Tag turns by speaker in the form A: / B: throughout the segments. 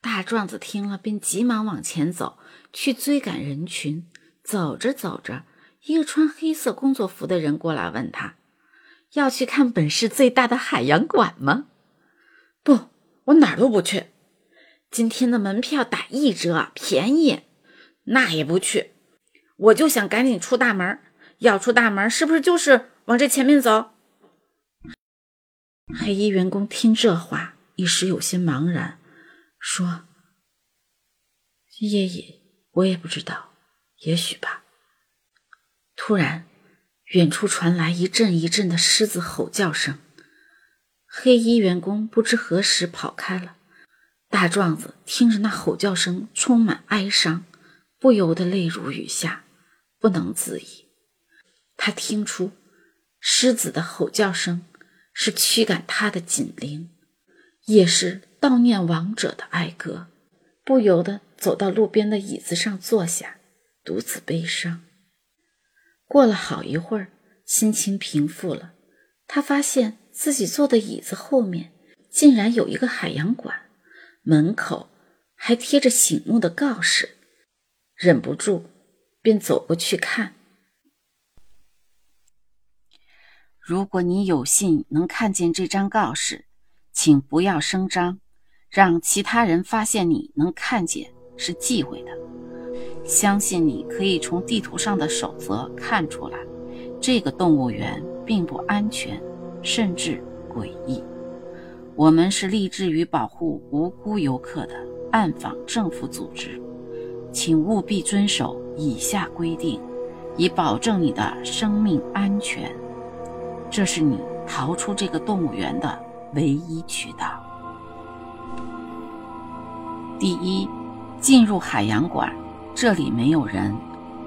A: 大壮子听了，便急忙往前走去追赶人群。走着走着，一个穿黑色工作服的人过来问他：“要去看本市最大的海洋馆吗？”“
B: 不，我哪儿都不去。”“
A: 今天的门票打一折，便宜。”“
B: 那也不去。”“我就想赶紧出大门。要出大门，是不是就是往这前面走？”
A: 黑衣员工听这话，一时有些茫然。说：“爷爷，我也不知道，也许吧。”突然，远处传来一阵一阵的狮子吼叫声。黑衣员工不知何时跑开了。大壮子听着那吼叫声，充满哀伤，不由得泪如雨下，不能自已。他听出狮子的吼叫声是驱赶他的警铃，也是。悼念亡者的哀歌，不由得走到路边的椅子上坐下，独自悲伤。过了好一会儿，心情平复了，他发现自己坐的椅子后面竟然有一个海洋馆，门口还贴着醒目的告示，忍不住便走过去看。如果你有幸能看见这张告示，请不要声张。让其他人发现你能看见是忌讳的。相信你可以从地图上的守则看出来，这个动物园并不安全，甚至诡异。我们是立志于保护无辜游客的暗访政府组织，请务必遵守以下规定，以保证你的生命安全。这是你逃出这个动物园的唯一渠道。第一，进入海洋馆，这里没有人，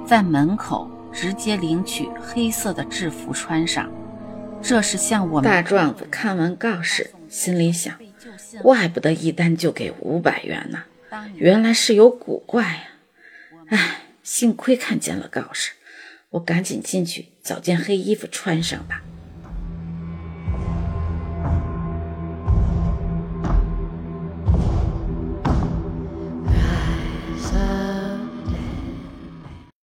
A: 在门口直接领取黑色的制服穿上。这是向我们大壮子看完告示，心里想：怪不得一单就给五百元呢，原来是有古怪呀！唉，幸亏看见了告示，我赶紧进去找件黑衣服穿上吧。